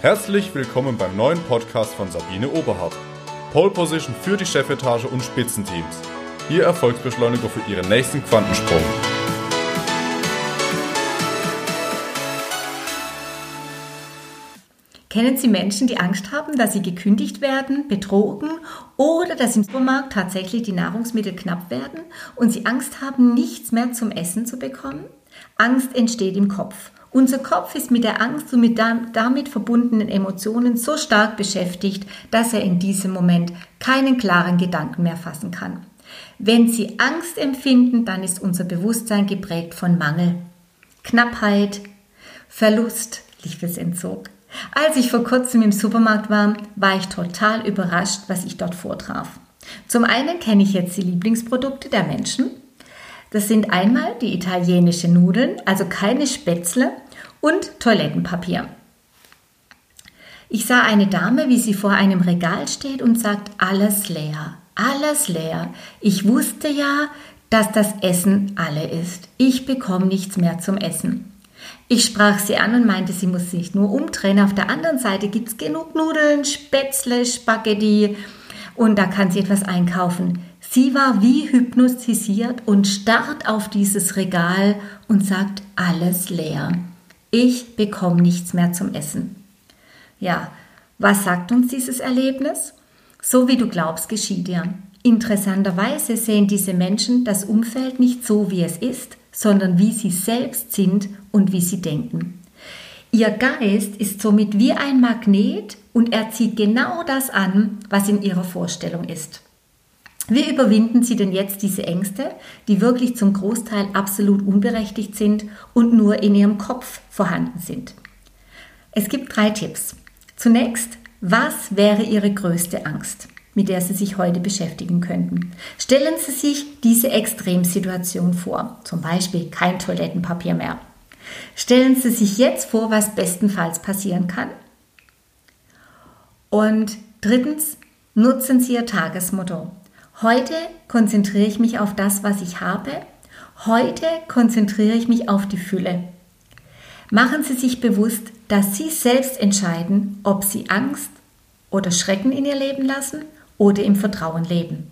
Herzlich willkommen beim neuen Podcast von Sabine Oberhardt. Pole Position für die Chefetage und Spitzenteams. Ihr Erfolgsbeschleuniger für Ihren nächsten Quantensprung. Kennen Sie Menschen, die Angst haben, dass sie gekündigt werden, betrogen oder dass im Supermarkt tatsächlich die Nahrungsmittel knapp werden und sie Angst haben, nichts mehr zum Essen zu bekommen? Angst entsteht im Kopf. Unser Kopf ist mit der Angst und mit damit verbundenen Emotionen so stark beschäftigt, dass er in diesem Moment keinen klaren Gedanken mehr fassen kann. Wenn Sie Angst empfinden, dann ist unser Bewusstsein geprägt von Mangel, Knappheit, Verlust, Liebesentzug. Als ich vor kurzem im Supermarkt war, war ich total überrascht, was ich dort vortraf. Zum einen kenne ich jetzt die Lieblingsprodukte der Menschen, das sind einmal die italienische Nudeln, also keine Spätzle und Toilettenpapier. Ich sah eine Dame, wie sie vor einem Regal steht und sagt, alles leer, alles leer. Ich wusste ja, dass das Essen alle ist. Ich bekomme nichts mehr zum Essen. Ich sprach sie an und meinte, sie muss sich nur umdrehen. Auf der anderen Seite gibt es genug Nudeln, Spätzle, Spaghetti und da kann sie etwas einkaufen. Sie war wie hypnotisiert und starrt auf dieses Regal und sagt, alles leer. Ich bekomme nichts mehr zum Essen. Ja, was sagt uns dieses Erlebnis? So wie du glaubst, geschieht dir. Interessanterweise sehen diese Menschen das Umfeld nicht so, wie es ist, sondern wie sie selbst sind und wie sie denken. Ihr Geist ist somit wie ein Magnet und er zieht genau das an, was in ihrer Vorstellung ist. Wie überwinden Sie denn jetzt diese Ängste, die wirklich zum Großteil absolut unberechtigt sind und nur in Ihrem Kopf vorhanden sind? Es gibt drei Tipps. Zunächst, was wäre Ihre größte Angst, mit der Sie sich heute beschäftigen könnten? Stellen Sie sich diese Extremsituation vor, zum Beispiel kein Toilettenpapier mehr. Stellen Sie sich jetzt vor, was bestenfalls passieren kann. Und drittens, nutzen Sie Ihr Tagesmotto. Heute konzentriere ich mich auf das, was ich habe. Heute konzentriere ich mich auf die Fülle. Machen Sie sich bewusst, dass Sie selbst entscheiden, ob Sie Angst oder Schrecken in Ihr Leben lassen oder im Vertrauen leben.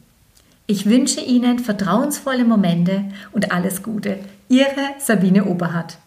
Ich wünsche Ihnen vertrauensvolle Momente und alles Gute. Ihre Sabine Oberhardt.